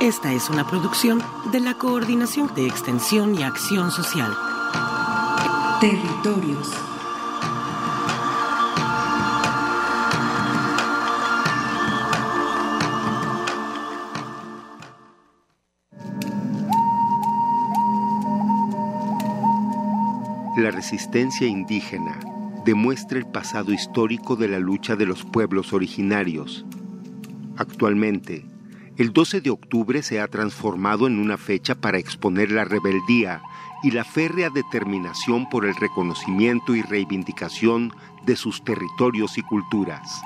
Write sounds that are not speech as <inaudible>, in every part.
Esta es una producción de la Coordinación de Extensión y Acción Social. Territorios. La resistencia indígena demuestra el pasado histórico de la lucha de los pueblos originarios. Actualmente, el 12 de octubre se ha transformado en una fecha para exponer la rebeldía y la férrea determinación por el reconocimiento y reivindicación de sus territorios y culturas.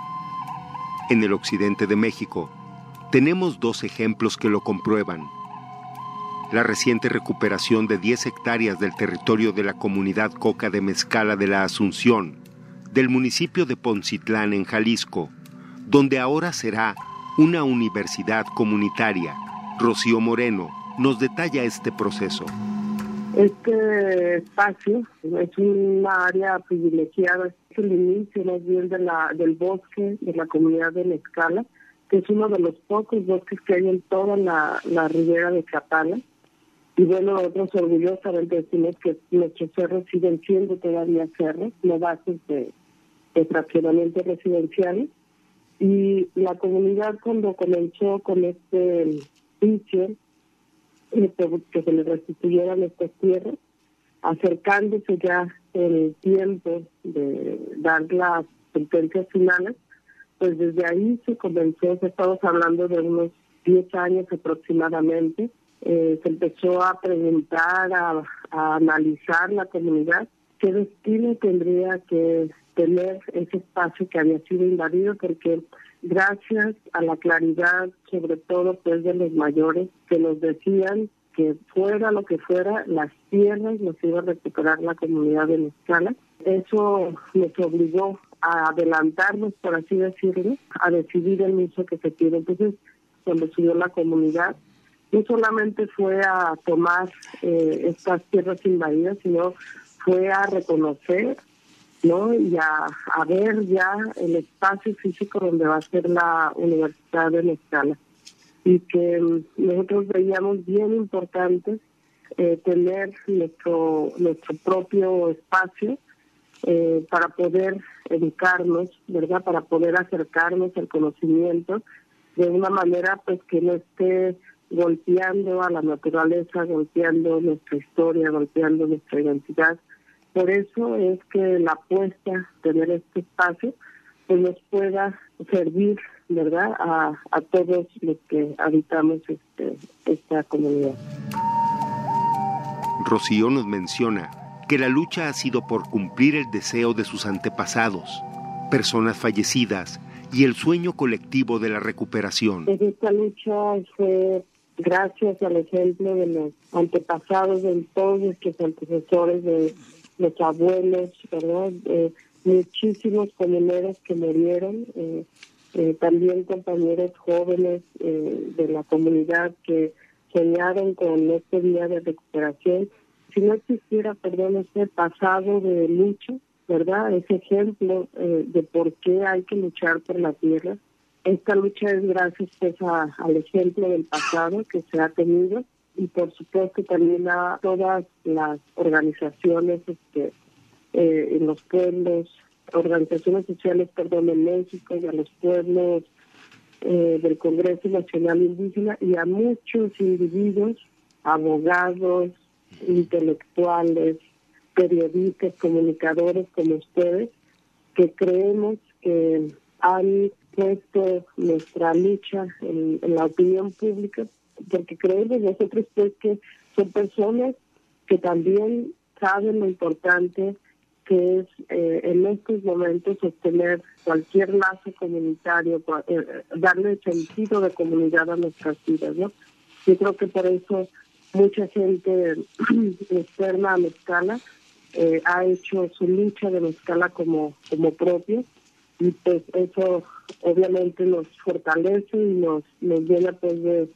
En el occidente de México, tenemos dos ejemplos que lo comprueban la reciente recuperación de 10 hectáreas del territorio de la comunidad Coca de Mezcala de la Asunción, del municipio de Poncitlán en Jalisco, donde ahora será una universidad comunitaria. Rocío Moreno nos detalla este proceso. Este espacio es una área privilegiada, es el inicio más bien del bosque de la comunidad de Mezcala, que es uno de los pocos bosques que hay en toda la, ribera de Catala y bueno, nosotros orgullosamente decimos que nuestros cerros siguen siendo todavía cerros, no bases de, de residenciales. Y la comunidad cuando comenzó con este juicio, eh, que se le restituyeran estas tierras, acercándose ya el tiempo de dar las sentencias finales, pues desde ahí se comenzó, estamos hablando de unos 10 años aproximadamente, eh, se empezó a preguntar, a, analizar la comunidad qué destino tendría que tener ese espacio que había sido invadido, porque gracias a la claridad, sobre todo pues de los mayores, que nos decían que fuera lo que fuera, las tierras nos iba a recuperar la comunidad escala. Eso nos obligó a adelantarnos, por así decirlo, a decidir el uso que se tiene. Entonces, cuando subió la comunidad, no solamente fue a tomar eh, estas tierras invadidas, sino fue a reconocer ¿no? y a, ver ya el espacio físico donde va a ser la Universidad de Mezcala. Y que mm, nosotros veíamos bien importante eh, tener nuestro, nuestro propio espacio eh, para poder educarnos, ¿verdad? Para poder acercarnos al conocimiento de una manera pues que no esté golpeando a la naturaleza, golpeando nuestra historia, golpeando nuestra identidad. Por eso es que la apuesta, tener este espacio, pues nos pueda servir, ¿verdad?, a, a todos los que habitamos este, esta comunidad. Rocío nos menciona que la lucha ha sido por cumplir el deseo de sus antepasados, personas fallecidas y el sueño colectivo de la recuperación. Esta lucha fue gracias al ejemplo de los antepasados, de todos nuestros antecesores, de los abuelos, ¿verdad? muchísimos comuneros que murieron, eh, eh, también compañeros jóvenes eh, de la comunidad que soñaron con este día de recuperación. Si no existiera, perdón, este pasado de lucha, ¿verdad? Ese ejemplo de por qué hay que luchar por la tierra, esta lucha es gracias pues, al ejemplo del pasado que se ha tenido y por supuesto también a todas las organizaciones este, eh, en los pueblos, organizaciones sociales, perdón, en México y a los pueblos eh, del Congreso Nacional Indígena y a muchos individuos, abogados, intelectuales, periodistas, comunicadores como ustedes, que creemos que han puesto nuestra lucha en, la opinión pública, porque creemos nosotros pues que son personas que también saben lo importante que es eh, en estos momentos obtener cualquier lazo comunitario, eh, darle sentido de comunidad a nuestras vidas, ¿no? Yo creo que por eso mucha gente <clears throat> externa a Mezcala eh, ha hecho su lucha de Mezcala como, como propio y pues eso obviamente nos fortalece y nos, nos llena pues de,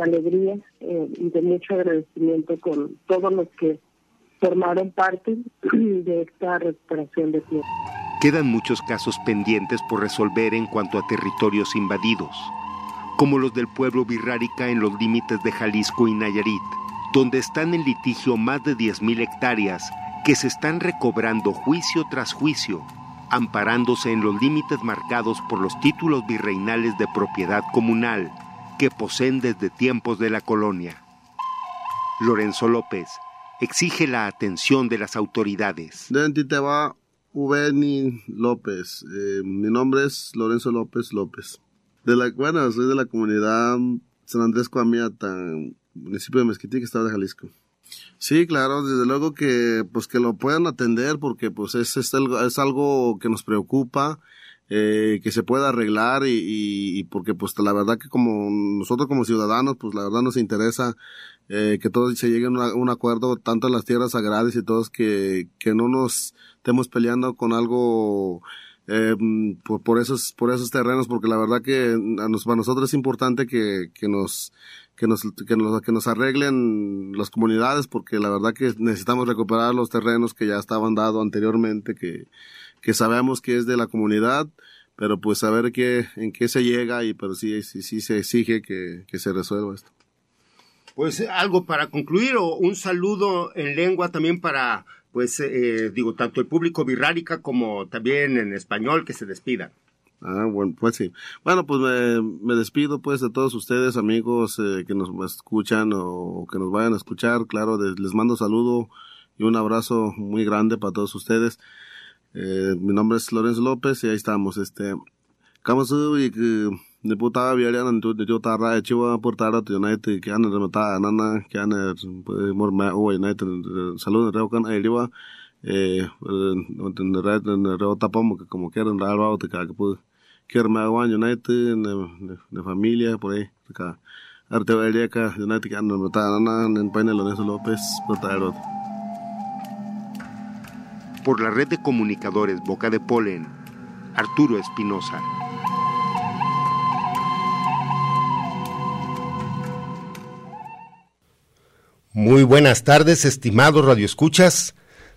alegría y de mucho agradecimiento con todos los que formaron parte <clears throat> de esta recuperación de tierra. Quedan muchos casos pendientes por resolver en cuanto a territorios invadidos, como los del pueblo Virrárica en los límites de Jalisco y Nayarit, donde están en litigio más de 10.000 hectáreas que se están recobrando juicio tras juicio, amparándose en los límites marcados por los títulos virreinales de propiedad comunal que poseen desde tiempos de la colonia. Lorenzo López, exige la atención de las autoridades. Teba Uveni López. Eh, mi nombre es Lorenzo López López. De la, bueno, soy de la comunidad San Andrés Coamiata, municipio de Mezquití, estado de Jalisco. Sí, claro, desde luego que pues que lo puedan atender porque pues es, es algo que nos preocupa, eh, que se pueda arreglar y, y, porque pues la verdad que como nosotros como ciudadanos pues la verdad nos interesa eh, que todos se lleguen a un acuerdo, tanto en las tierras sagradas y todos, que, que no nos estemos peleando con algo eh, por, por, esos, por esos terrenos, porque la verdad que a nos, para nosotros es importante que, que nos que nos, que nos, que nos arreglen las comunidades, porque la verdad que necesitamos recuperar los terrenos que ya estaban dados anteriormente, que, que sabemos que es de la comunidad, pero pues saber qué, en qué se llega y pero sí, sí, sí se exige que, que se resuelva esto. Pues algo para concluir o un saludo en lengua también para, pues, eh, digo, tanto el público birrárica como también en español que se despidan. Ah, bueno, pues sí. Bueno, pues me, despido pues de todos ustedes, amigos eh, que nos escuchan o que nos vayan a escuchar. Claro, les mando saludo y un abrazo muy grande para todos ustedes. Eh, mi nombre es Lorenzo López y ahí estamos. Este, y que ni puta viaria nan tu de ta ra chiwa por ta ra tu united que ana remata nana que ana mor ma o united salud reo kan ai riwa eh en red en reo tapamo que como quieren dar algo te que pues quiero me hago united de familia por ahí acá arte acá united que ana remata nana en paine Lorenzo López por ta por la red de comunicadores Boca de Polen, Arturo Espinosa. Muy buenas tardes, estimados radioescuchas.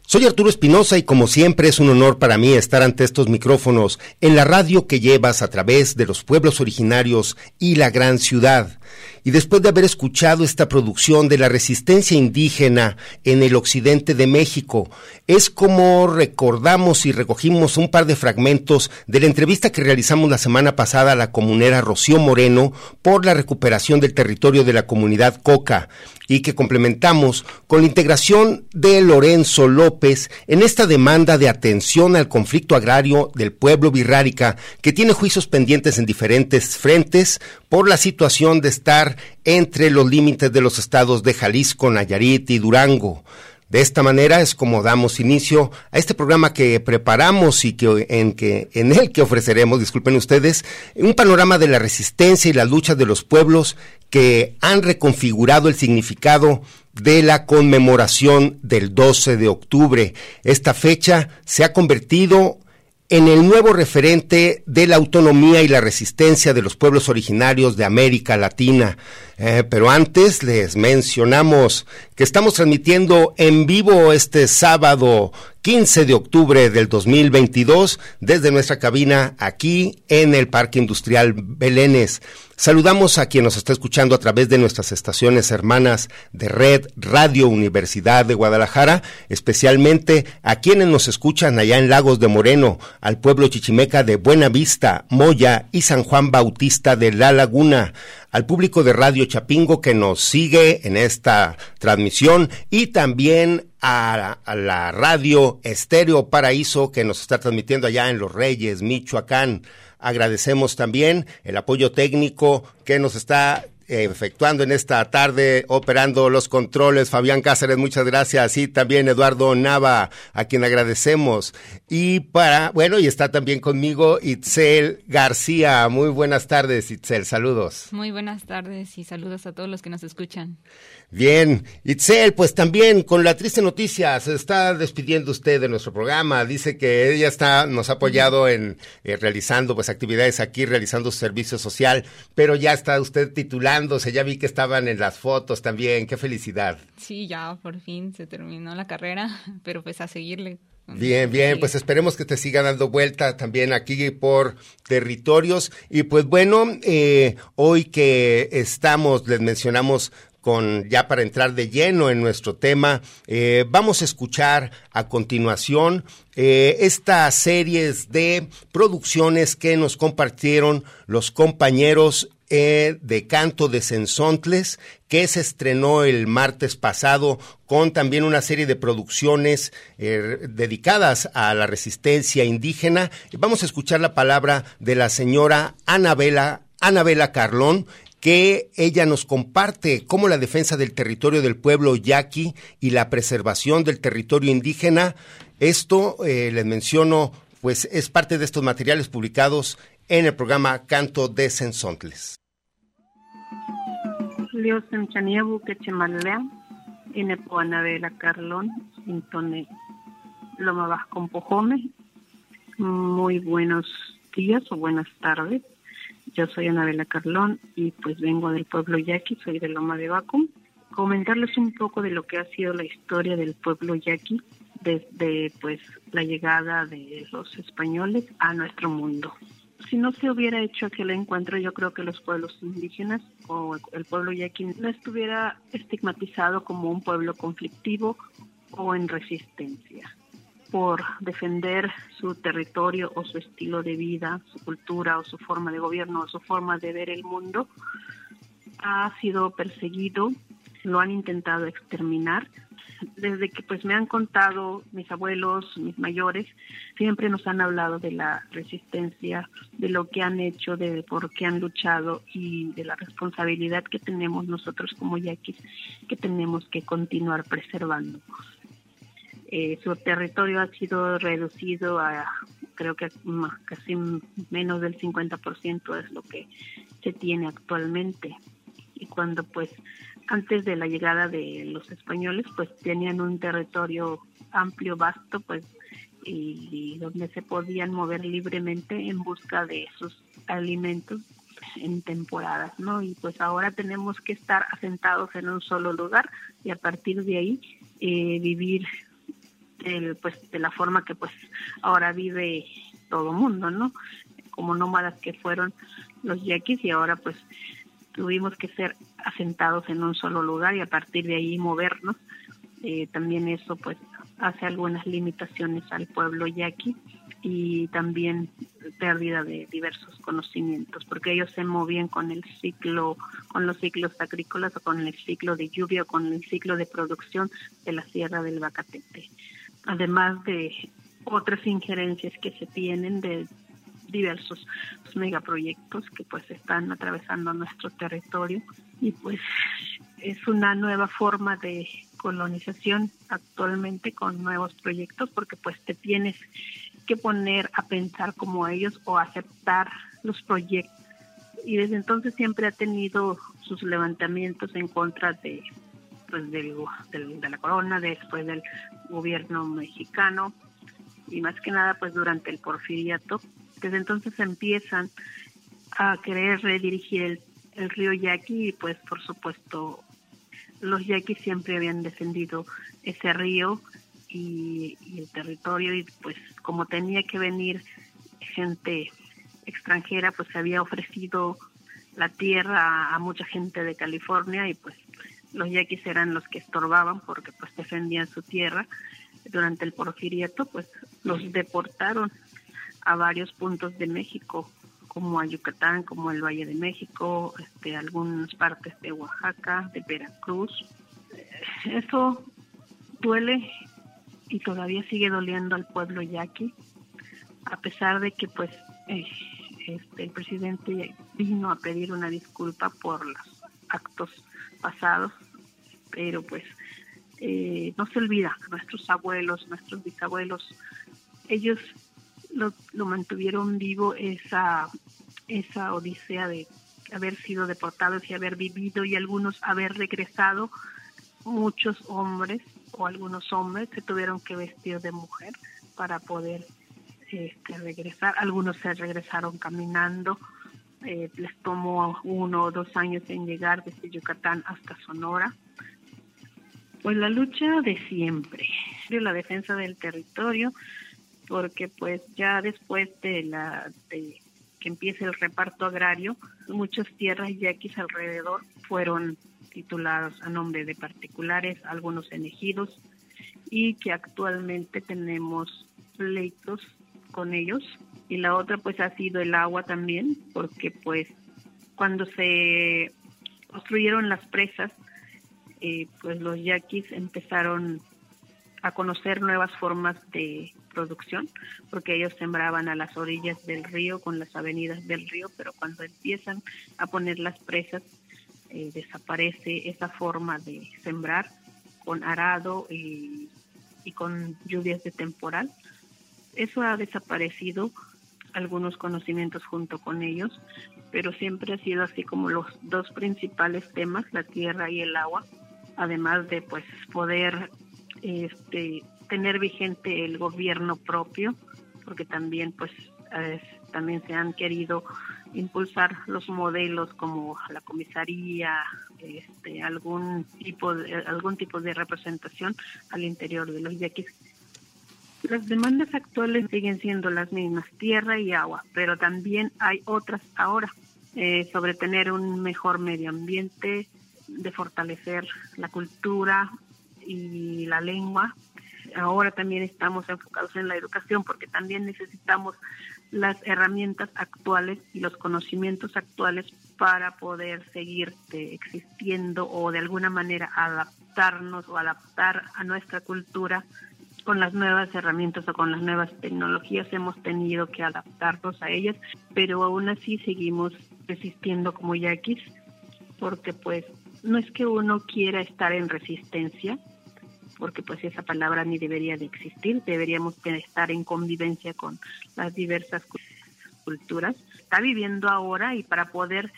Soy Arturo Espinosa y como siempre es un honor para mí estar ante estos micrófonos en la radio que llevas a través de los pueblos originarios y la gran ciudad y después de haber escuchado esta producción de la resistencia indígena en el occidente de México, es como recordamos y recogimos un par de fragmentos de la entrevista que realizamos la semana pasada a la comunera Rocío Moreno por la recuperación del territorio de la comunidad Coca y que complementamos con la integración de Lorenzo López en esta demanda de atención al conflicto agrario del pueblo birrárica que tiene juicios pendientes en diferentes frentes por la situación de estar entre los límites de los estados de Jalisco, Nayarit y Durango. De esta manera es como damos inicio a este programa que preparamos y que en, el que ofreceremos, disculpen ustedes, un panorama de la resistencia y la lucha de los pueblos que han reconfigurado el significado de la conmemoración del 12 de octubre. Esta fecha se ha convertido en el nuevo referente de la autonomía y la resistencia de los pueblos originarios de América Latina. Eh, pero antes les mencionamos que estamos transmitiendo en vivo este sábado 15 de octubre del 2022 desde nuestra cabina aquí en el Parque Industrial Belénes. Saludamos a quien nos está escuchando a través de nuestras estaciones hermanas de Red Radio Universidad de Guadalajara, especialmente a quienes nos escuchan allá en Lagos de Moreno, al pueblo chichimeca de Buena Vista, Moya y San Juan Bautista de La Laguna, al público de Radio Chapingo que nos sigue en esta transmisión y también a, la radio Estéreo Paraíso que nos está transmitiendo allá en Los Reyes, Michoacán. Agradecemos también el apoyo técnico que nos está efectuando en esta tarde, operando los controles. Fabián Cáceres, muchas gracias. Y también Eduardo Nava, a quien agradecemos. Y para, bueno, y está también conmigo Itzel García. Muy buenas tardes, Itzel. Saludos. Muy buenas tardes y saludos a todos los que nos escuchan. Bien, Itzel, pues también con la triste noticia, se está despidiendo usted de nuestro programa, dice que ella está, nos ha apoyado en eh, realizando pues actividades aquí, realizando su servicio social, pero ya está usted ya vi que estaban en las fotos también, qué felicidad. Sí, ya por fin se terminó la carrera, <laughs> pero pues a seguirle. Bien, bien, pues esperemos que te siga dando vuelta también aquí por territorios. Y pues bueno, eh, hoy que estamos, les mencionamos con ya para entrar de lleno en nuestro tema, eh, vamos a escuchar a continuación eh, estas series de producciones que nos compartieron los compañeros eh, de Canto de Sensontles, que se estrenó el martes pasado con también una serie de producciones dedicadas a la resistencia indígena. Vamos a escuchar la palabra de la señora Anabela, Anabela Carlón, que ella nos comparte cómo la defensa del territorio del pueblo yaqui y la preservación del territorio indígena, esto eh, les menciono, pues es parte de estos materiales publicados en el programa Canto de Sensontles. Muy buenos días o buenas tardes. Yo soy Anabela Carlón y pues vengo del pueblo yaqui, soy de Loma de Bacum. Comentarles un poco de lo que ha sido la historia del pueblo yaqui desde pues la llegada de los españoles a nuestro mundo. Si no se hubiera hecho aquel encuentro, yo creo que los pueblos indígenas o el pueblo yaqui no estuviera estigmatizado como un pueblo conflictivo o en resistencia por defender su territorio o su estilo de vida, su cultura o su forma de gobierno o su forma de ver el mundo, ha sido perseguido, lo han intentado exterminar. Desde que pues me han contado mis abuelos, mis mayores, siempre nos han hablado de la resistencia, de lo que han hecho, de por qué han luchado y de la responsabilidad que tenemos nosotros como yaquis, que tenemos que continuar preservando. Eh, su territorio ha sido reducido a creo que casi menos del 50% es lo que se tiene actualmente. Y cuando pues antes de la llegada de los españoles pues tenían un territorio amplio, vasto, pues y, donde se podían mover libremente en busca de sus alimentos en temporadas, ¿no? Y pues ahora tenemos que estar asentados en un solo lugar y a partir de ahí eh, vivir pues de la forma que pues ahora vive todo mundo, ¿no? Como nómadas que fueron los yaquis y ahora pues tuvimos que ser asentados en un solo lugar y a partir de ahí movernos. Eh, también eso pues hace algunas limitaciones al pueblo yaqui y también pérdida de diversos conocimientos, porque ellos se movían con el ciclo, con los ciclos agrícolas o con el ciclo de lluvia o con el ciclo de producción de la Sierra del Bacatete además de otras injerencias que se tienen de diversos megaproyectos que pues están atravesando nuestro territorio y pues es una nueva forma de colonización actualmente con nuevos proyectos porque pues te tienes que poner a pensar como ellos o aceptar los proyectos y desde entonces siempre ha tenido sus levantamientos en contra de pues del, de la corona, después del gobierno mexicano y más que nada pues durante el porfiriato. Desde entonces empiezan a querer redirigir el, el río Yaqui y pues por supuesto los yaquis siempre habían defendido ese río y, el territorio y pues como tenía que venir gente extranjera, pues se había ofrecido la tierra a mucha gente de California y pues los yaquis eran los que estorbaban porque pues defendían su tierra. Durante el porfiriato pues los deportaron a varios puntos de México, como a Yucatán, como el Valle de México, este, algunas partes de Oaxaca, de Veracruz. Eso duele y todavía sigue doliendo al pueblo yaqui, a pesar de que pues eh, este, el presidente vino a pedir una disculpa por los actos pasados, pero pues eh, no se olvida, nuestros abuelos, nuestros bisabuelos, ellos lo, mantuvieron vivo esa, esa odisea de haber sido deportados y haber vivido y algunos haber regresado, muchos hombres o algunos hombres se tuvieron que vestir de mujer para poder este, regresar. Algunos se regresaron caminando. Eh, les tomó uno o dos años en llegar desde Yucatán hasta Sonora. Pues la lucha de siempre, la defensa del territorio, porque pues ya después de la de que empiece el reparto agrario, muchas tierras yaquis alrededor fueron titulados a nombre de particulares, algunos en ejidos, y que actualmente tenemos pleitos con ellos. Y la otra pues ha sido el agua también, porque pues cuando se construyeron las presas, eh, pues los yaquis empezaron a conocer nuevas formas de producción, porque ellos sembraban a las orillas del río, con las avenidas del río, pero cuando empiezan a poner las presas, eh, desaparece esa forma de sembrar con arado y, y con lluvias de temporal. Eso ha desaparecido, algunos conocimientos junto con ellos, pero siempre ha sido así como los dos principales temas, la tierra y el agua, además de pues poder este, tener vigente el gobierno propio, porque también pues también se han querido impulsar los modelos como la comisaría, este, algún tipo de, algún tipo de representación al interior de los yaquis. Las demandas actuales siguen siendo las mismas, tierra y agua, pero también hay otras ahora, eh, sobre tener un mejor medio ambiente, de fortalecer la cultura y la lengua. Ahora también estamos enfocados en la educación porque también necesitamos las herramientas actuales y los conocimientos actuales para poder seguir eh, existiendo o de alguna manera adaptarnos o adaptar a nuestra cultura con las nuevas herramientas o con las nuevas tecnologías hemos tenido que adaptarnos a ellas, pero aún así seguimos resistiendo como yaquis, porque pues no es que uno quiera estar en resistencia, porque pues esa palabra ni debería de existir, deberíamos estar en convivencia con las diversas culturas. Está viviendo ahora y para poder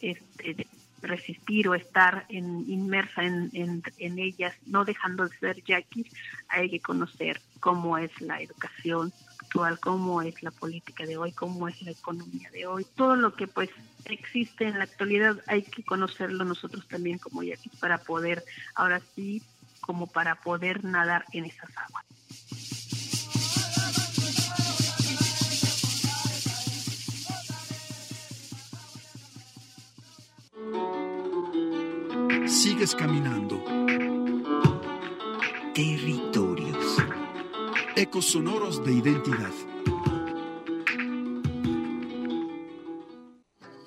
este, resistir o estar en, inmersa en, en, ellas, no dejando de ser yaquis, hay que conocer cómo es la educación actual, cómo es la política de hoy, cómo es la economía de hoy, todo lo que pues existe en la actualidad hay que conocerlo nosotros también como yaquis para poder ahora sí como para poder nadar en esas aguas. Sigues caminando. Territorios. Ecos sonoros de identidad.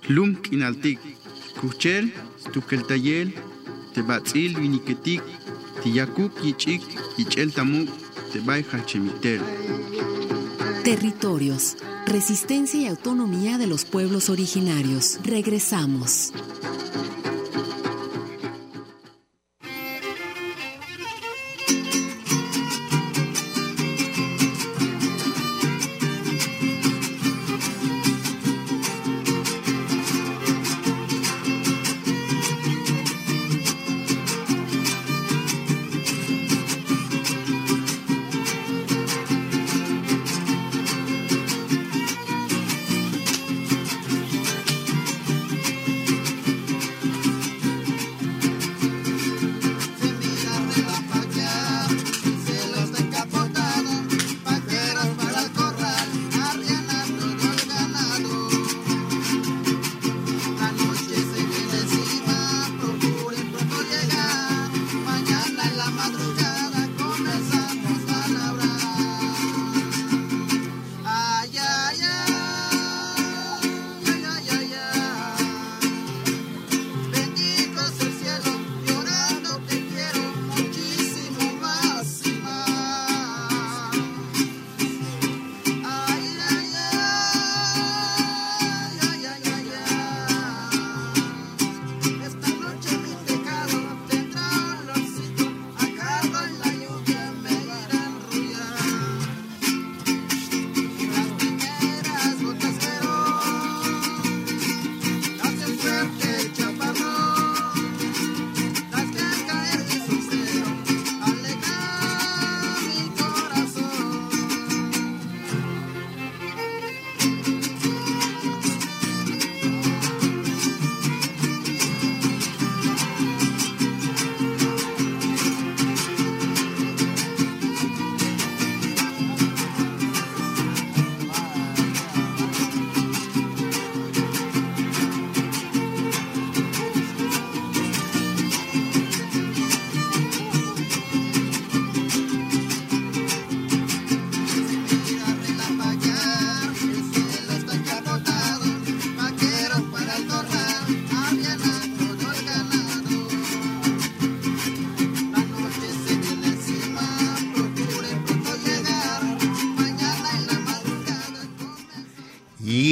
Lum kinaltik, kuchel, tukeltayel, tebatzil viniketik, Territorios. Resistencia y autonomía de los pueblos originarios. Regresamos.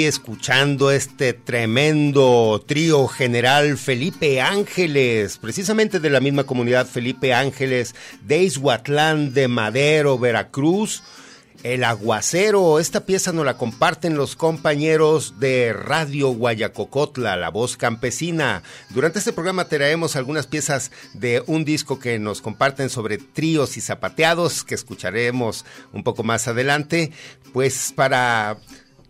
Escuchando este tremendo trío general Felipe Ángeles, precisamente de la misma comunidad Felipe Ángeles de Izhuatlán de Madero, Veracruz. El aguacero, esta pieza nos la comparten los compañeros de Radio Guayacocotla, la voz campesina. Durante este programa traemos algunas piezas de un disco que nos comparten sobre tríos y zapateados, que escucharemos un poco más adelante, pues para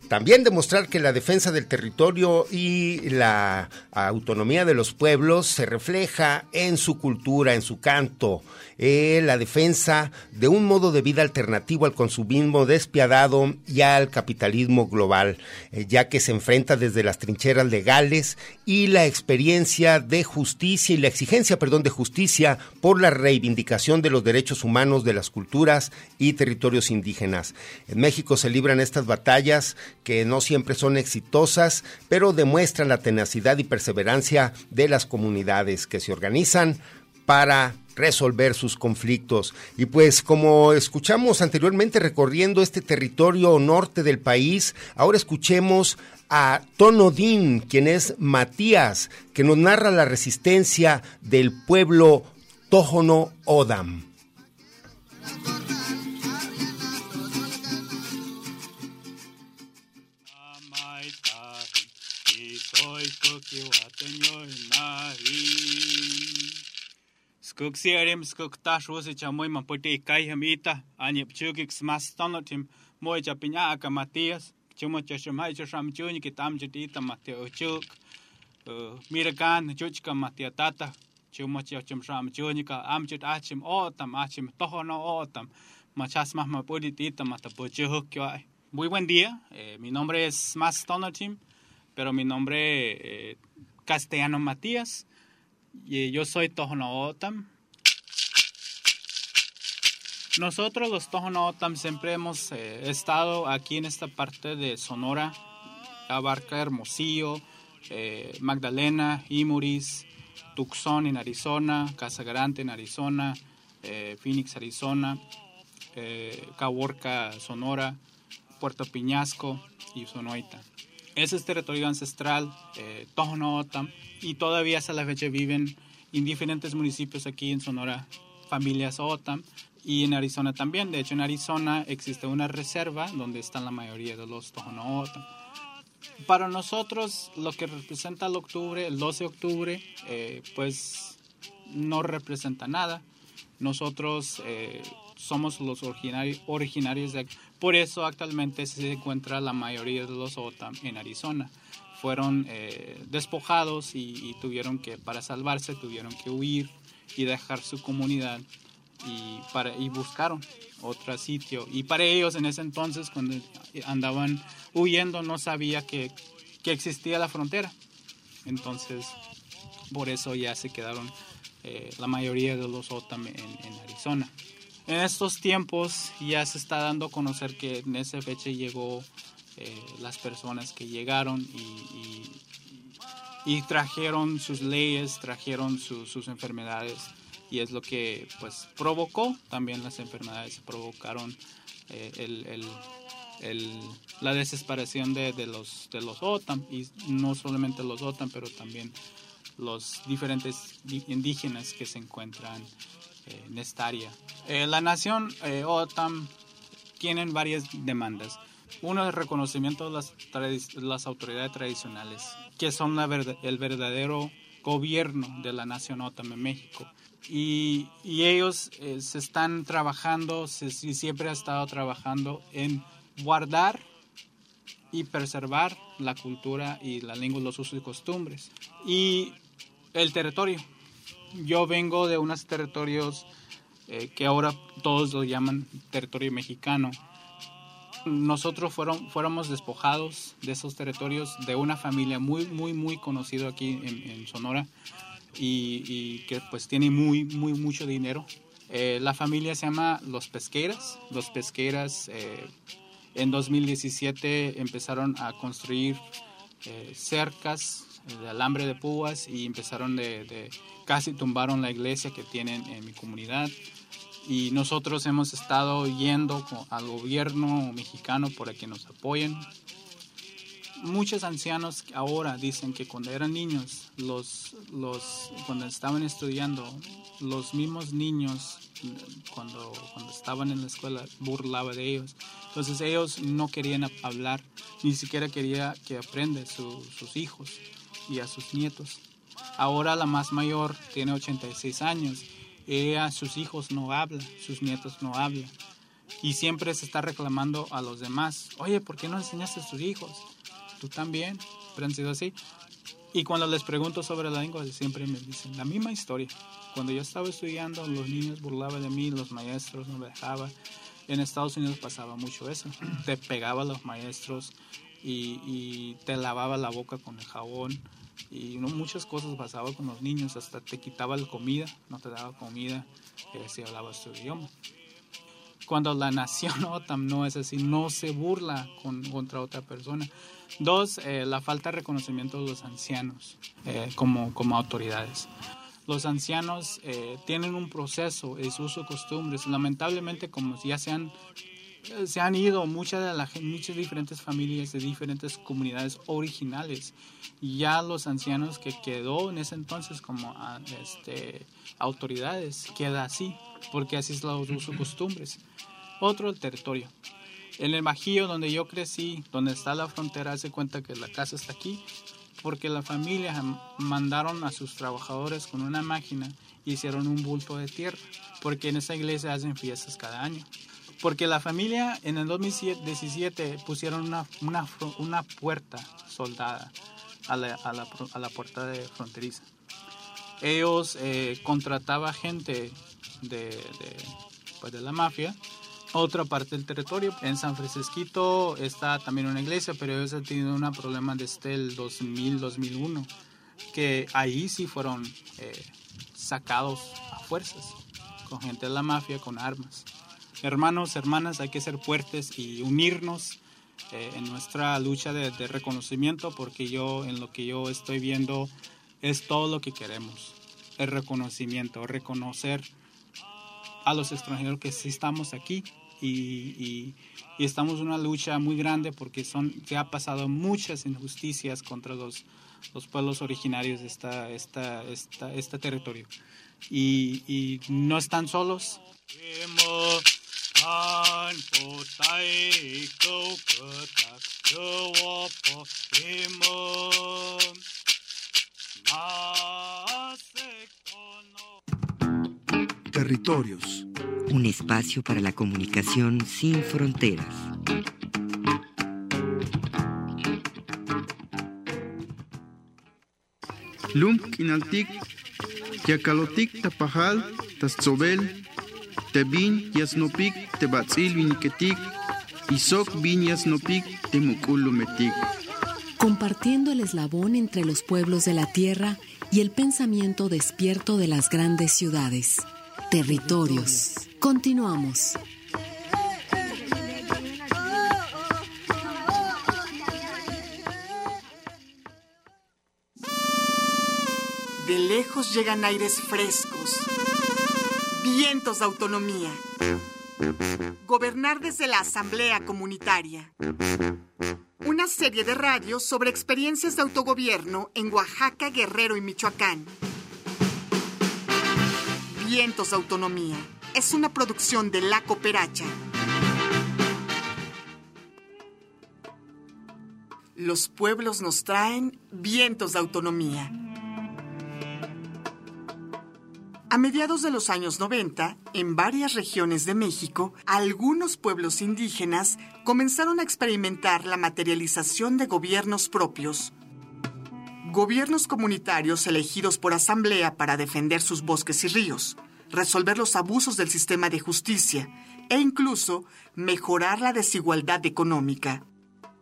también demostrar que la defensa del territorio y la autonomía de los pueblos se refleja en su cultura, en su canto, eh, la defensa de un modo de vida alternativo al consumismo despiadado y al capitalismo global, eh, ya que se enfrenta desde las trincheras legales y la experiencia de justicia y la exigencia, perdón, de justicia por la reivindicación de los derechos humanos de las culturas y territorios indígenas. En México se libran estas batallas que no siempre son exitosas, pero demuestran la tenacidad y perseverancia de las comunidades que se organizan para resolver sus conflictos. Y pues como escuchamos anteriormente recorriendo este territorio norte del país, ahora escuchemos a Tonodín, quien es Matías, que nos narra la resistencia del pueblo Tojono Odam. Skuk sierim skuk tash wasi cha moi man puti kai hamita ani pchukik smas tonotim moi cha pinya aka Matias. Chuma cha shmai cha sham chuni ki tam chiti ta mate uchuk mirakan chuchka matia tata. Chuma cha chum sham chuni achim otam achim tohono otam. Machas más ma puti tita mata Muy buen día, eh, mi nombre es Mas Tonotim, pero mi nombre eh, castellano Matías y yo soy Tohonotam. Nosotros los Tohonotam siempre hemos eh, estado aquí en esta parte de Sonora, abarca Hermosillo, eh, Magdalena, Imuris, Tucson en Arizona, Casa Grande en Arizona, eh, Phoenix, Arizona, eh, Caborca, Sonora, Puerto Piñasco y Sonoita. Ese es territorio ancestral, eh, Tohonotam, y todavía hasta la fecha viven en diferentes municipios aquí en Sonora, familias Otam, y en Arizona también. De hecho, en Arizona existe una reserva donde están la mayoría de los Tohono Otam. Para nosotros, lo que representa el octubre, el 12 de octubre, eh, pues no representa nada. Nosotros eh, somos los originari originarios de Por eso actualmente se encuentra la mayoría de los OTAM en Arizona. Fueron eh, despojados y, tuvieron que, para salvarse, tuvieron que huir y dejar su comunidad y, para, y buscaron otro sitio. Y para ellos en ese entonces, cuando andaban huyendo, no sabía que, que existía la frontera. Entonces, por eso ya se quedaron eh, la mayoría de los OTAM en Arizona. En estos tiempos ya se está dando a conocer que en esa fecha llegó eh, las personas que llegaron y, trajeron sus leyes, trajeron su, sus enfermedades. Y es lo que pues provocó también las enfermedades, provocaron eh, la desesperación de, de, los, de los OTAN y no solamente los OTAN, pero también los diferentes indígenas que se encuentran eh, en esta área. Eh, la nación eh, OTAN tienen varias demandas. Uno es reconocimiento de las, las autoridades tradicionales, que son la el verdadero gobierno de la nación OTAN en México. Y, y ellos eh, se están trabajando, se, y siempre han estado trabajando en guardar y preservar la cultura y la lengua, los usos y costumbres. Y el territorio. Yo vengo de unos territorios eh, que ahora todos lo llaman territorio mexicano. Nosotros fueron, fuéramos despojados de esos territorios de una familia muy, muy, muy conocida aquí en, Sonora y, que pues tiene muy, muy, mucho dinero. Eh, la familia se llama Los Pesqueras. Los Pesqueras eh, en 2017 empezaron a construir cercas de alambre de púas y empezaron de, de, casi tumbaron la iglesia que tienen en mi comunidad. Y nosotros hemos estado yendo al gobierno mexicano para que nos apoyen muchos ancianos ahora dicen que cuando eran niños, los, los, cuando estaban estudiando, los mismos niños, cuando, cuando estaban en la escuela, burlaba de ellos. Entonces ellos no querían hablar, ni siquiera quería que aprenda sus hijos y a sus nietos. Ahora la más mayor tiene 86 años. Ella, sus hijos no hablan, sus nietos no hablan. Y siempre se está reclamando a los demás. Oye, ¿por qué no enseñaste a tus hijos? Tú también. Pero han sido así. Y cuando les pregunto sobre la lengua, siempre me dicen la misma historia. Cuando yo estaba estudiando, los niños burlaban de mí, los maestros no me dejaban. En Estados Unidos pasaba mucho eso. Te pegaba a los maestros y, y te lavaba la boca con el jabón y muchas cosas pasaban con los niños, hasta te quitaba la comida, no te daba comida eh, si hablabas tu idioma. Cuando la nación <laughs> OTAN no es así, no se burla con, contra otra persona. Dos, eh, la falta de reconocimiento de los ancianos eh, como, como autoridades. Los ancianos tienen un proceso, es uso costumbres. Lamentablemente, como ya se han se han ido muchas de las muchas diferentes familias de diferentes comunidades originales. Ya los ancianos que quedó en ese entonces como ah, este, autoridades queda así porque así es la uso costumbres. Otro el territorio en el Bajío donde yo crecí donde está la frontera hace cuenta que la casa está aquí porque la familia mandaron a sus trabajadores con una máquina hicieron un bulto de tierra porque en esa iglesia hacen fiestas cada año porque la familia en el 2017 pusieron una, una, una puerta soldada a la, a, la, a la, puerta de fronteriza. Ellos eh, contrataban gente de, de, pues de la mafia otra parte del territorio. En San Francisquito está también una iglesia, pero ellos han tenido un problema desde el 2000-2001, que ahí sí fueron eh, sacados a fuerzas, con gente de la mafia, con armas hermanos, hermanas, hay que ser fuertes y unirnos eh, en nuestra lucha de, reconocimiento porque yo en lo que yo estoy viendo es todo lo que queremos, el reconocimiento, reconocer a los extranjeros que sí estamos aquí y, estamos en una lucha muy grande porque son, se ha pasado muchas injusticias contra los, los pueblos originarios de esta, esta, este territorio. Y no están solos. Territorios. Un espacio para la comunicación sin fronteras. Lump kinaltik, yakalotik tapajal, tatzobel, Tebin yasnopik tebatzil viniketik, isok bin yasnopik metik. Compartiendo el eslabón entre los pueblos de la tierra y el pensamiento despierto de las grandes ciudades. Territorios. Continuamos. De lejos llegan aires frescos Vientos de autonomía. Gobernar desde la Asamblea Comunitaria. Una serie de radios sobre experiencias de autogobierno en Oaxaca, Guerrero y Michoacán. Vientos de Autonomía. Es una producción de La Cooperacha. Los pueblos nos traen vientos de autonomía. A mediados de los años 90, en varias regiones de México, algunos pueblos indígenas comenzaron a experimentar la materialización de gobiernos propios. Gobiernos comunitarios elegidos por asamblea para defender sus bosques y ríos, resolver los abusos del sistema de justicia e incluso mejorar la desigualdad económica.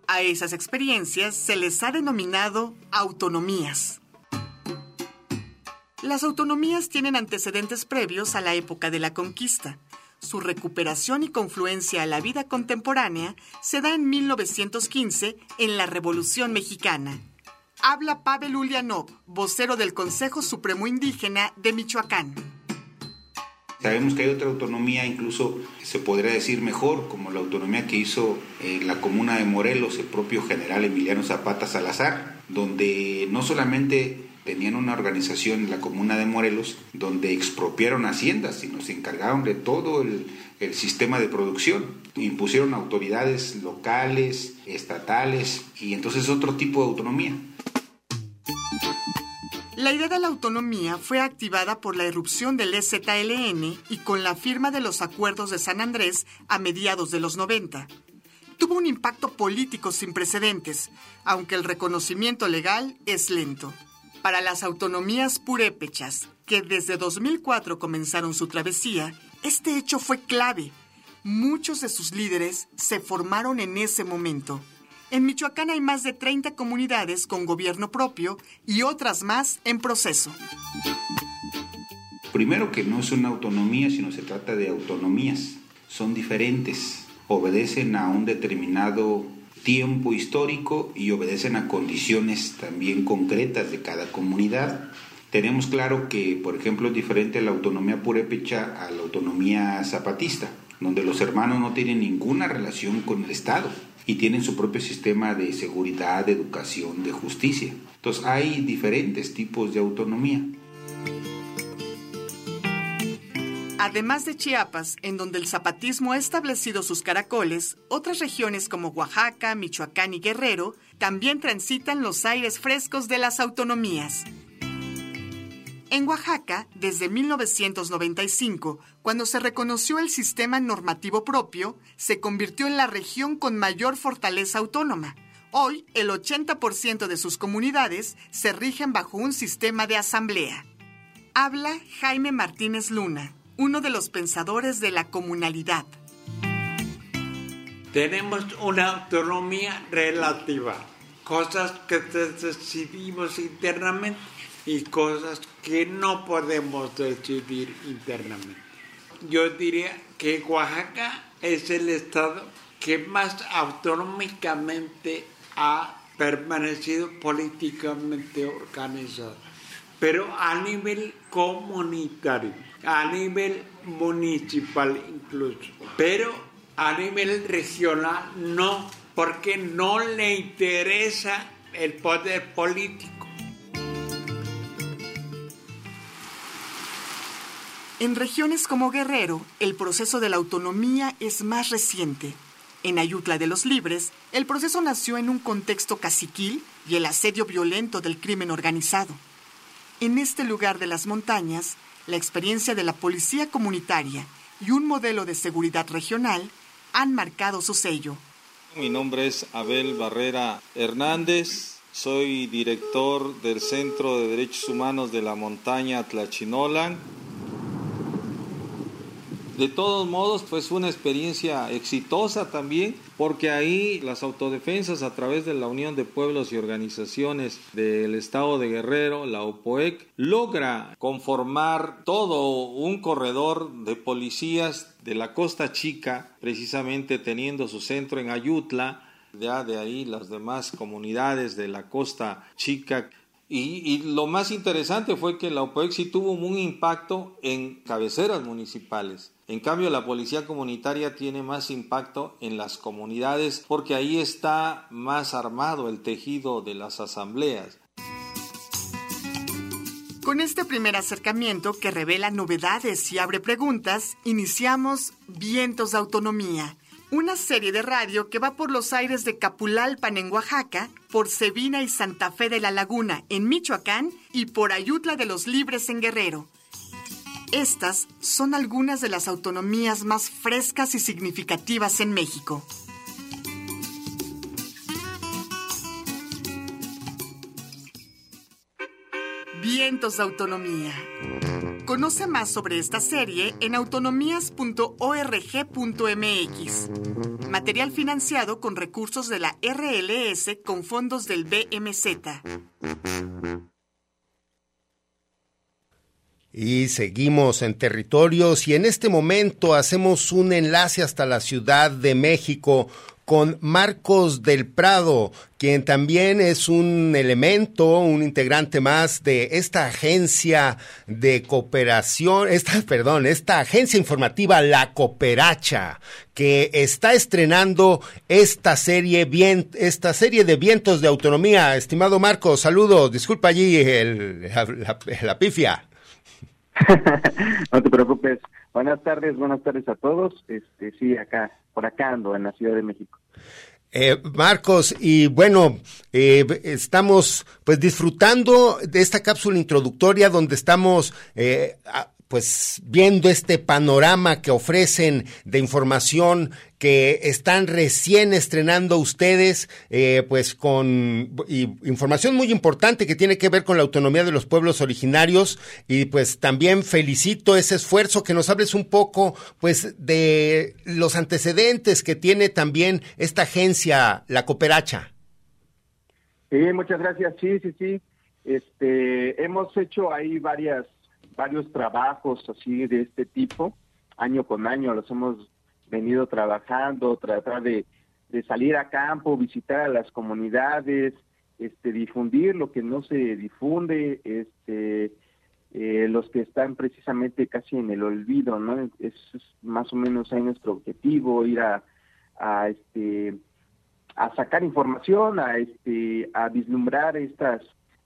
A esas experiencias se les ha denominado autonomías. Las autonomías tienen antecedentes previos a la época de la conquista. Su recuperación y confluencia a la vida contemporánea se da en 1915 en la Revolución Mexicana. Habla Pavel Ulianov, vocero del Consejo Supremo Indígena de Michoacán. Sabemos que hay otra autonomía, incluso se podría decir mejor, como la autonomía que hizo eh, la comuna de Morelos el propio general Emiliano Zapata Salazar, donde no solamente tenían una organización en la comuna de Morelos donde expropiaron haciendas, sino se encargaron de todo el, sistema de producción. Impusieron autoridades locales, estatales, y entonces otro tipo de autonomía. La idea de la autonomía fue activada por la erupción del EZLN y con la firma de los acuerdos de San Andrés a mediados de los 90. Tuvo un impacto político sin precedentes, aunque el reconocimiento legal es lento. Para las autonomías purépechas, que desde 2004 comenzaron su travesía, este hecho fue clave. Muchos de sus líderes se formaron en ese momento. En Michoacán hay más de 30 comunidades con gobierno propio y otras más en proceso. Primero que no es una autonomía, sino se trata de autonomías. Son diferentes, obedecen a un determinado tiempo histórico y obedecen a condiciones también concretas de cada comunidad. Tenemos claro que, por ejemplo, es diferente la autonomía purépecha a la autonomía zapatista, donde los hermanos no tienen ninguna relación con el Estado y tienen su propio sistema de seguridad, de educación, de justicia. Entonces hay diferentes tipos de autonomía. Además de Chiapas, en donde el zapatismo ha establecido sus caracoles, otras regiones como Oaxaca, Michoacán y Guerrero también transitan los aires frescos de las autonomías. En Oaxaca, desde 1995, cuando se reconoció el sistema normativo propio, se convirtió en la región con mayor fortaleza autónoma. Hoy, el 80% de sus comunidades se rigen bajo un sistema de asamblea. Habla Jaime Martínez Luna, uno de los pensadores de la comunalidad. Tenemos una autonomía relativa, cosas que decidimos internamente y cosas que no podemos decidir internamente. Yo diría que Oaxaca es el estado que más autonómicamente ha permanecido políticamente organizado, pero a nivel comunitario a nivel municipal incluso, pero a nivel regional no, porque no le interesa el poder político. En regiones como Guerrero, el proceso de la autonomía es más reciente. En Ayutla de los Libres, el proceso nació en un contexto caciquil y el asedio violento del crimen organizado. En este lugar de las montañas, la experiencia de la policía comunitaria y un modelo de seguridad regional han marcado su sello. Mi nombre es Abel Barrera Hernández, soy director del Centro de Derechos Humanos de la Montaña Tlachinolan de todos modos, pues una experiencia exitosa también, porque ahí las autodefensas a través de la Unión de Pueblos y Organizaciones del Estado de Guerrero, la OPOEC, logra conformar todo un corredor de policías de la Costa Chica, precisamente teniendo su centro en Ayutla, ya de ahí las demás comunidades de la Costa Chica y, lo más interesante fue que la OPEC sí tuvo un impacto en cabeceras municipales. En cambio, la policía comunitaria tiene más impacto en las comunidades porque ahí está más armado el tejido de las asambleas. Con este primer acercamiento que revela novedades y abre preguntas, iniciamos Vientos de Autonomía una serie de radio que va por los aires de Capulalpan en Oaxaca, por Cebina y Santa Fe de la Laguna en Michoacán y por Ayutla de los Libres en Guerrero. Estas son algunas de las autonomías más frescas y significativas en México. Vientos de Autonomía. Conoce más sobre esta serie en autonomías.org.mx. Material financiado con recursos de la RLS con fondos del BMZ. Y seguimos en territorios y en este momento hacemos un enlace hasta la Ciudad de México con Marcos del Prado, quien también es un elemento, un integrante más de esta agencia de cooperación, esta, <laughs> perdón, esta agencia informativa La Cooperacha, que está estrenando esta serie, bien, esta serie de vientos de autonomía. Estimado Marcos, saludos, disculpa allí el, la, la pifia. <laughs> no te preocupes. Buenas tardes, buenas tardes a todos. Este, sí, acá, por acá ando, en la Ciudad de México. Eh, Marcos, y bueno, eh, estamos pues disfrutando de esta cápsula introductoria donde estamos eh, pues viendo este panorama que ofrecen de información que están recién estrenando ustedes, eh, pues con información muy importante que tiene que ver con la autonomía de los pueblos originarios y pues también felicito ese esfuerzo que nos hables un poco pues de los antecedentes que tiene también esta agencia, la Cooperacha. Sí, muchas gracias. Sí, sí, sí. Este, hemos hecho ahí varias varios trabajos así de este tipo, año con año los hemos venido trabajando, tratar de, salir a campo, visitar a las comunidades, este, difundir lo que no se difunde, este, eh, los que están precisamente casi en el olvido, ¿no? Es, más o menos ahí nuestro objetivo, ir a, a este a sacar información, a este a vislumbrar estas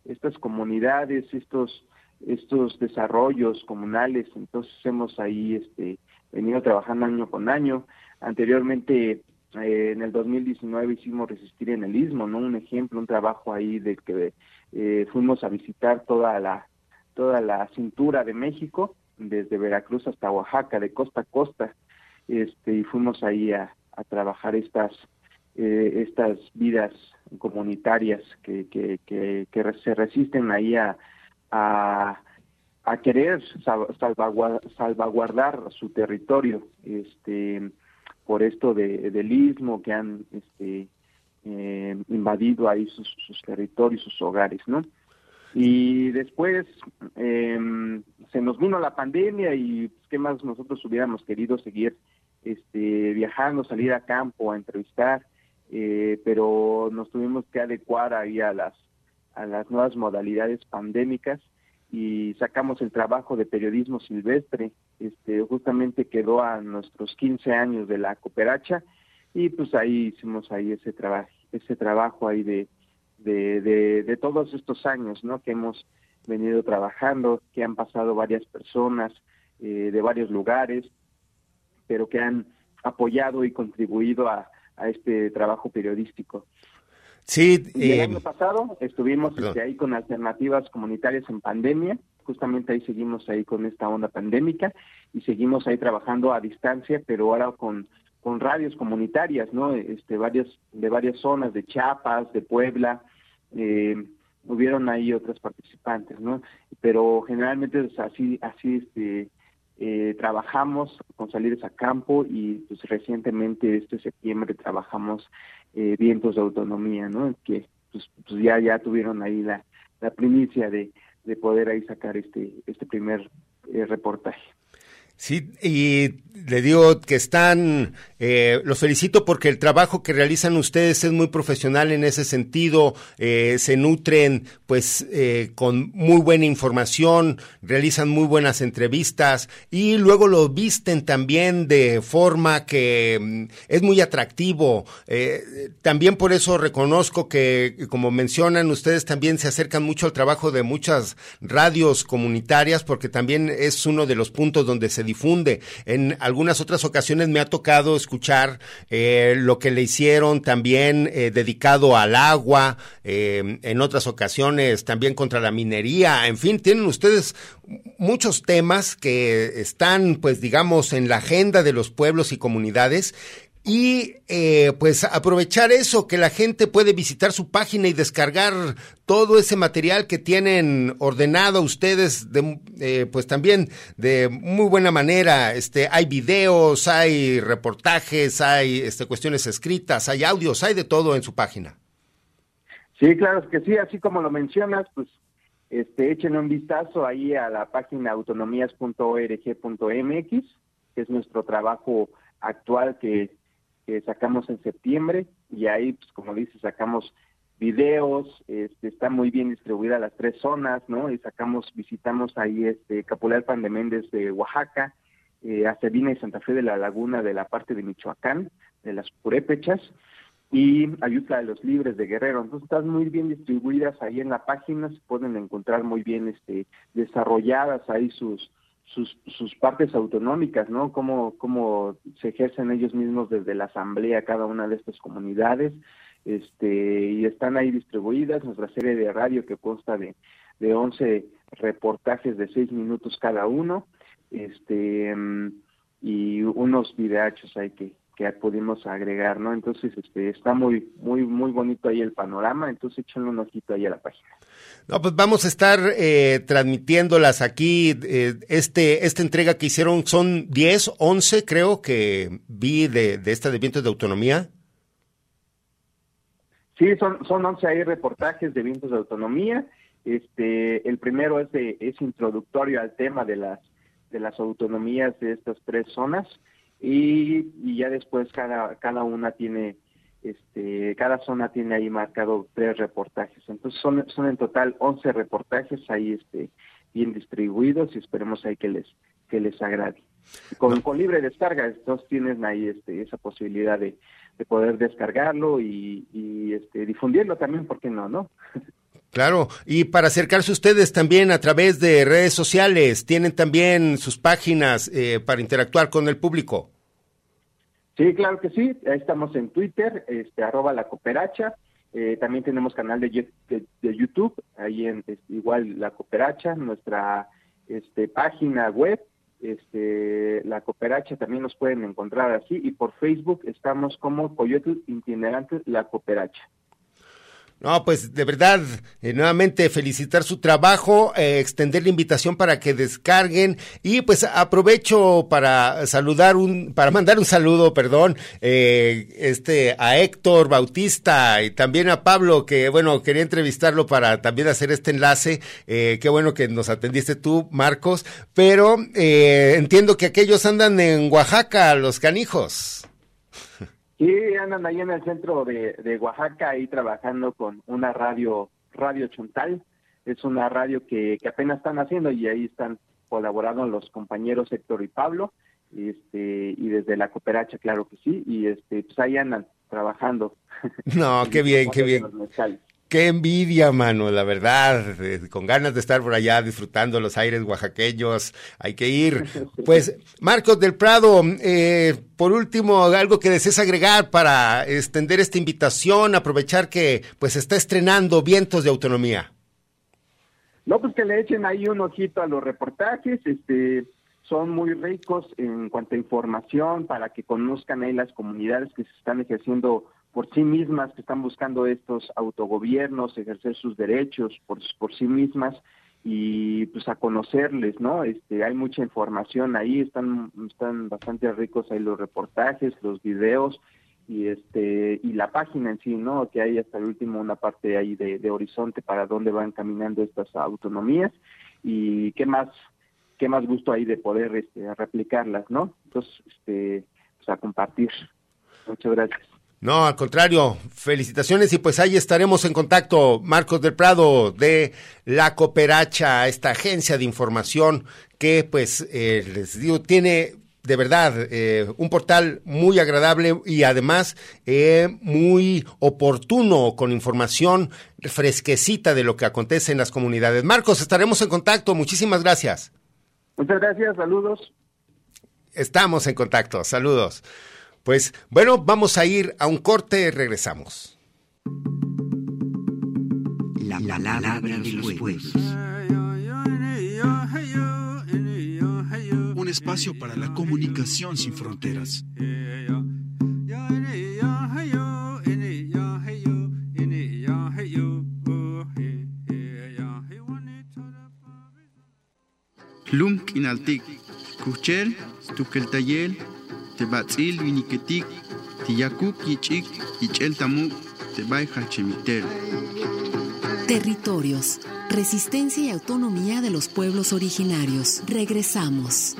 estas comunidades, estos estos desarrollos comunales, entonces hemos ahí este, venido trabajando año con año. Anteriormente, eh, en el 2019 hicimos Resistir en el Istmo, ¿no? Un ejemplo, un trabajo ahí de que eh, fuimos a visitar toda la, toda la cintura de México, desde Veracruz hasta Oaxaca, de costa a costa, este, y fuimos ahí a, a trabajar estas, eh, estas vidas comunitarias que, que, que, que se resisten ahí a a, a querer salvaguardar, su territorio este por esto de, del istmo que han este eh, invadido ahí sus, sus, territorios, sus hogares, ¿no? Y después em, se nos vino la pandemia y pues, qué más nosotros hubiéramos querido seguir este viajando, salir a campo a entrevistar, eh, pero nos tuvimos que adecuar ahí a las a las nuevas modalidades pandémicas y sacamos el trabajo de periodismo silvestre, este justamente quedó a nuestros 15 años de la cooperacha y pues ahí hicimos ahí ese trabajo ese trabajo ahí de de, de, todos estos años no que hemos venido trabajando que han pasado varias personas eh, de varios lugares pero que han apoyado y contribuido a, a este trabajo periodístico Sí, el eh, año pasado estuvimos este, ahí con alternativas comunitarias en pandemia, justamente ahí seguimos ahí con esta onda pandémica y seguimos ahí trabajando a distancia, pero ahora con con radios comunitarias, ¿no? Este varias de varias zonas de Chiapas, de Puebla, eh, hubieron ahí otras participantes, ¿no? Pero generalmente así así este eh, trabajamos con salir a campo y pues recientemente este septiembre trabajamos eh, vientos de autonomía, ¿no? Que pues, pues, ya ya tuvieron ahí la, la primicia de, de poder ahí sacar este este primer eh, reportaje. Sí, y le digo que están, eh, los felicito porque el trabajo que realizan ustedes es muy profesional en ese sentido, eh, se nutren pues eh, con muy buena información, realizan muy buenas entrevistas y luego lo visten también de forma que mm, es muy atractivo. Eh, también por eso reconozco que, como mencionan ustedes, también se acercan mucho al trabajo de muchas radios comunitarias porque también es uno de los puntos donde se difunde. En algunas otras ocasiones me ha tocado escuchar eh, lo que le hicieron también eh, dedicado al agua, eh, en otras ocasiones también contra la minería, en fin, tienen ustedes muchos temas que están, pues digamos, en la agenda de los pueblos y comunidades y eh, pues aprovechar eso, que la gente puede visitar su página y descargar todo ese material que tienen ordenado ustedes, de, eh, pues también de muy buena manera. Este, hay videos, hay reportajes, hay este, cuestiones escritas, hay audios, hay de todo en su página. Sí, claro que sí, así como lo mencionas, pues este, echen un vistazo ahí a la página autonomías.org.mx, que es nuestro trabajo actual que que sacamos en septiembre y ahí, pues como dices, sacamos videos, este, está muy bien distribuida las tres zonas, ¿no? Y sacamos, visitamos ahí este Capulalpan de Méndez de Oaxaca, eh, Acevina y Santa Fe de la Laguna de la parte de Michoacán, de las Purépechas, y Ayutla de los Libres de Guerrero. Entonces están muy bien distribuidas ahí en la página, se pueden encontrar muy bien este, desarrolladas ahí sus, sus, sus partes autonómicas, ¿no? Cómo, cómo se ejercen ellos mismos desde la asamblea cada una de estas comunidades, este, y están ahí distribuidas nuestra serie de radio que consta de, de 11 reportajes de 6 minutos cada uno, este, y unos videachos ahí que, que pudimos agregar, ¿no? Entonces, este, está muy, muy, muy bonito ahí el panorama, entonces échenle un ojito ahí a la página. No, pues vamos a estar eh, transmitiéndolas aquí. Eh, este, esta entrega que hicieron son 10, 11, creo que vi de, de esta de vientos de autonomía. Sí, son, son 11 ahí reportajes de vientos de autonomía. Este, el primero es, de, es introductorio al tema de las, de las autonomías de estas tres zonas y, y ya después cada, cada una tiene, este, cada zona tiene ahí marcado tres reportajes. Entonces son, son en total 11 reportajes ahí este, bien distribuidos y esperemos ahí que les, que les agrade. Con, con libre descarga, entonces tienen ahí este, esa posibilidad de, de poder descargarlo y, y este, difundirlo también, ¿por qué no? no? Claro, y para acercarse ustedes también a través de redes sociales, tienen también sus páginas eh, para interactuar con el público. Sí, claro que sí, ahí estamos en Twitter, este, arroba la cooperacha, eh, también tenemos canal de, de, YouTube, ahí en igual la cooperacha, nuestra este, página web, este, la cooperacha también nos pueden encontrar así, y por Facebook estamos como Coyote Itinerante La Cooperacha. No, pues de verdad, eh, nuevamente felicitar su trabajo, eh, extender la invitación para que descarguen y pues aprovecho para saludar un, para mandar un saludo, perdón, eh, este a Héctor Bautista y también a Pablo que bueno quería entrevistarlo para también hacer este enlace. Eh, qué bueno que nos atendiste tú, Marcos, pero entiendo que aquellos andan en Oaxaca, los canijos. Sí, andan ahí en el centro de, de, Oaxaca, ahí trabajando con una radio, Radio Chontal. Es una radio que, que apenas están haciendo y ahí están colaborando los compañeros Héctor y Pablo. Este, y desde la cooperacha, claro que sí. Y este, pues ahí andan trabajando. No, qué bien, qué bien. <laughs> Qué envidia, mano, la verdad, eh, con ganas de estar por allá disfrutando los aires oaxaqueños, hay que ir. <laughs> Pues, Marcos del Prado, eh, por último, algo que desees agregar para extender esta invitación, aprovechar que pues está estrenando Vientos de Autonomía. No, pues que le echen ahí un ojito a los reportajes, este, son muy ricos en cuanto a información para que conozcan ahí las comunidades que se están ejerciendo por sí mismas, que están buscando estos autogobiernos, ejercer sus derechos por, por sí mismas y pues a conocerles, ¿no? Este, hay mucha información ahí, están, están bastante ricos ahí los reportajes, los videos y este y la página en sí, ¿no? Que hay hasta el último una parte ahí de, de horizonte para dónde van caminando estas autonomías y qué más qué más gusto hay de poder este, replicarlas, ¿no? Entonces, este, pues a compartir. Muchas gracias. No, al contrario, felicitaciones y pues ahí estaremos en contacto. Marcos del Prado de La Cooperacha, esta agencia de información que pues eh, les digo, tiene de verdad eh, un portal muy agradable y además eh, muy oportuno con información fresquecita de lo que acontece en las comunidades. Marcos, estaremos en contacto. Muchísimas gracias. Muchas gracias, saludos. Estamos en contacto, saludos. Pues bueno, vamos a ir a un corte, regresamos. La palabra de los pueblos. Un espacio para la comunicación sin fronteras. Lunk inaltik, kuchel, tukeltayel, tebatzil viniketik, tiyakuk yichik, yichel tamuk, tebay hachemitel. Territorios, resistencia y autonomía de los pueblos originarios. Regresamos.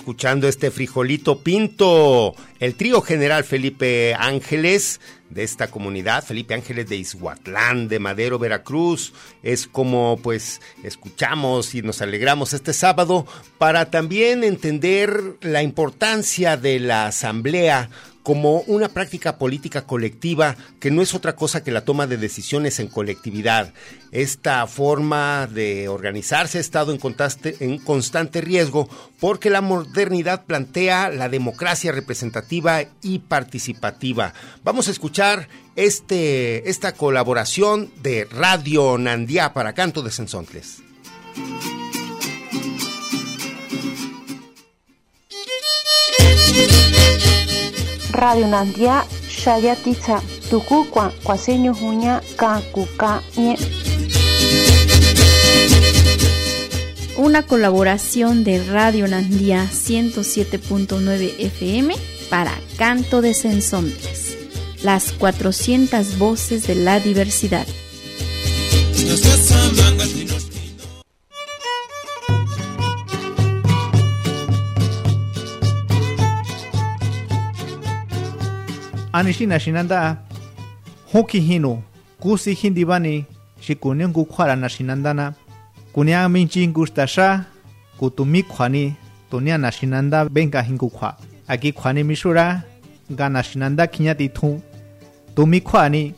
Escuchando este frijolito pinto. El trío general Felipe Ángeles de esta comunidad, Felipe Ángeles de Izhuatlán, de Madero, Veracruz, es como pues escuchamos y nos alegramos este sábado para también entender la importancia de la asamblea como una práctica política colectiva que no es otra cosa que la toma de decisiones en colectividad. Esta forma de organizarse ha estado en constante, en constante riesgo porque la modernidad plantea la democracia representativa y participativa. Vamos a escuchar este, esta colaboración de Radio Nandía para Canto de Sensontles. Radio Nandia Shayatitza Tuku Kwaseño Juña Kakuka Una colaboración de Radio Nandía 107.9 FM para Canto de Sensombres. Las 400 voces de la diversidad. anixi naxinanda'a jún kijinu kú si jindibani xi kuni ngu kjua'ara naxinandana kunia minchi ngu xtaxa ku tumi kjuani tunia naxinanda benkaji ngu kjua aki kjuani mixura nga naxinanda kjiñati tjún tumi kjuani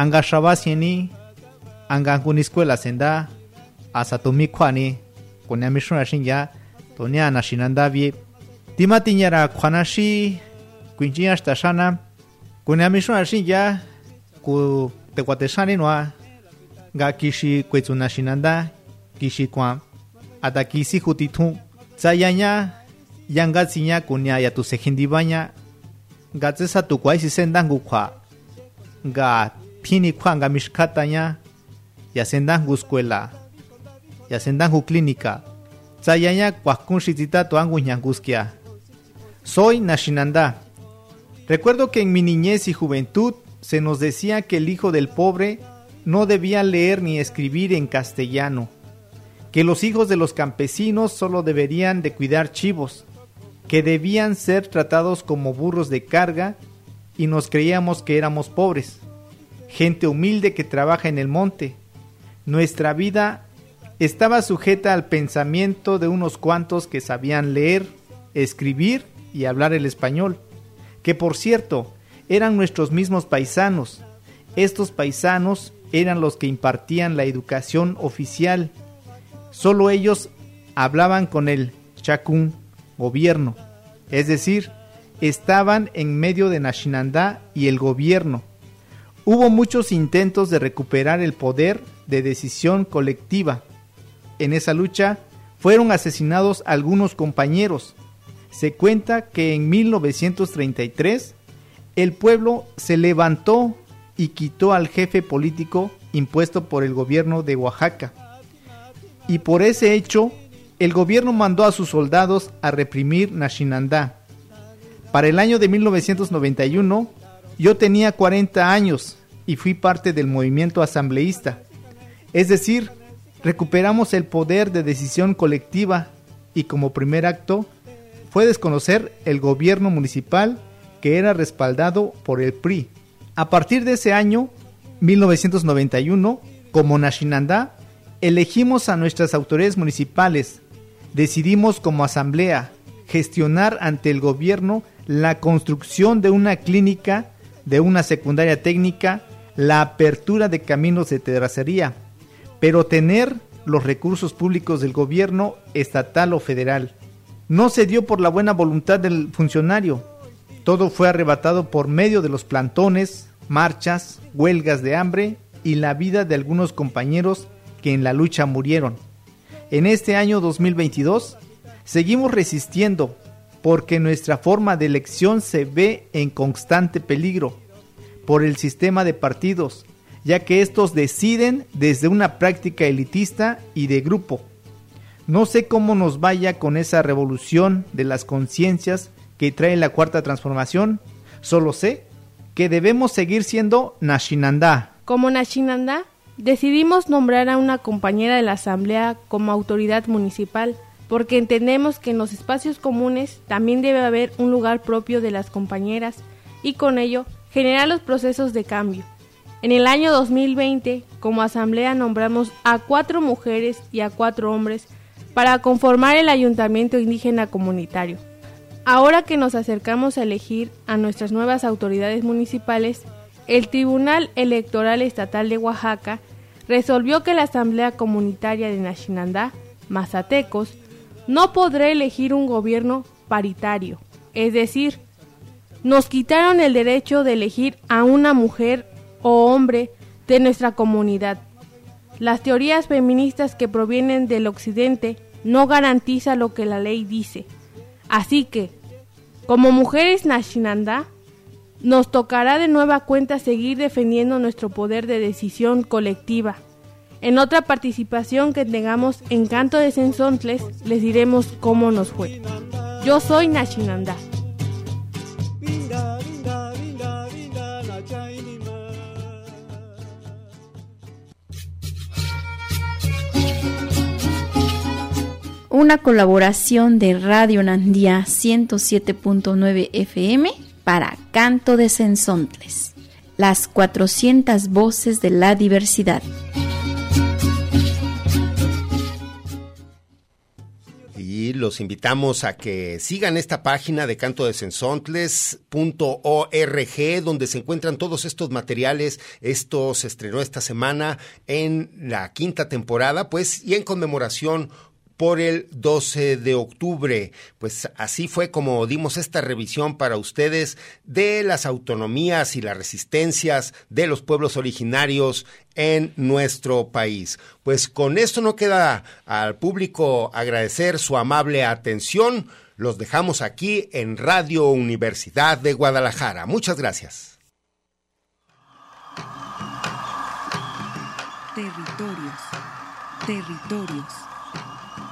anga xaba sieni anga nkuni skuela senda asa tumi kjuani kunia mixura xinya tunia naxinanda vie. Tima tiñara kjuana xi kuinchiña xtaxana kuna misho ashin ya ku te kwateshani noa ga kishi kwetsuna shinanda kishi kwa ata kisi hutitu tsayanya yanga tsinya kunya ya tu sejindibanya ga tsesa tu kwai si sendangu kwa ga pini kwa ga mishkatanya ya sendangu escuela ya sendangu clínica tsayanya kwa kunshitita tu angu nyanguskia soy Nashinanda Recuerdo que en mi niñez y juventud se nos decía que el hijo del pobre no debía leer ni escribir en castellano, que los hijos de los campesinos solo deberían de cuidar chivos, que debían ser tratados como burros de carga y nos creíamos que éramos pobres, gente humilde que trabaja en el monte. Nuestra vida estaba sujeta al pensamiento de unos cuantos que sabían leer, escribir y hablar el español que por cierto eran nuestros mismos paisanos. Estos paisanos eran los que impartían la educación oficial. Solo ellos hablaban con el chacún, gobierno, es decir, estaban en medio de Nashinandá y el gobierno. Hubo muchos intentos de recuperar el poder de decisión colectiva. En esa lucha fueron asesinados algunos compañeros, se cuenta que en 1933 el pueblo se levantó y quitó al jefe político impuesto por el gobierno de Oaxaca. Y por ese hecho, el gobierno mandó a sus soldados a reprimir Nashinandá. Para el año de 1991, yo tenía 40 años y fui parte del movimiento asambleísta. Es decir, recuperamos el poder de decisión colectiva y como primer acto fue desconocer el gobierno municipal que era respaldado por el PRI. A partir de ese año, 1991, como Nashinandá, elegimos a nuestras autoridades municipales, decidimos como asamblea gestionar ante el gobierno la construcción de una clínica, de una secundaria técnica, la apertura de caminos de terracería, pero tener los recursos públicos del gobierno estatal o federal no se dio por la buena voluntad del funcionario. Todo fue arrebatado por medio de los plantones, marchas, huelgas de hambre y la vida de algunos compañeros que en la lucha murieron. En este año 2022 seguimos resistiendo porque nuestra forma de elección se ve en constante peligro por el sistema de partidos, ya que estos deciden desde una práctica elitista y de grupo no sé cómo nos vaya con esa revolución de las conciencias que trae la cuarta transformación, solo sé que debemos seguir siendo Nashinandá. Como Nashinandá, decidimos nombrar a una compañera de la asamblea como autoridad municipal porque entendemos que en los espacios comunes también debe haber un lugar propio de las compañeras y con ello generar los procesos de cambio. En el año 2020, como asamblea nombramos a cuatro mujeres y a cuatro hombres para conformar el ayuntamiento indígena comunitario. Ahora que nos acercamos a elegir a nuestras nuevas autoridades municipales, el Tribunal Electoral Estatal de Oaxaca resolvió que la Asamblea Comunitaria de Nashinandá, Mazatecos, no podrá elegir un gobierno paritario, es decir, nos quitaron el derecho de elegir a una mujer o hombre de nuestra comunidad. Las teorías feministas que provienen del occidente no garantizan lo que la ley dice. Así que, como mujeres Nashinandá, nos tocará de nueva cuenta seguir defendiendo nuestro poder de decisión colectiva. En otra participación que tengamos en Canto de Sensontles, les diremos cómo nos fue. Yo soy Nashinandá. Una colaboración de Radio Nandía 107.9 FM para Canto de Sensontles, las 400 voces de la diversidad. Y los invitamos a que sigan esta página de canto de sensontles.org, donde se encuentran todos estos materiales. Esto se estrenó esta semana en la quinta temporada, pues, y en conmemoración por el 12 de octubre. Pues así fue como dimos esta revisión para ustedes de las autonomías y las resistencias de los pueblos originarios en nuestro país. Pues con esto no queda al público agradecer su amable atención. Los dejamos aquí en Radio Universidad de Guadalajara. Muchas gracias. Territorios. Territorios.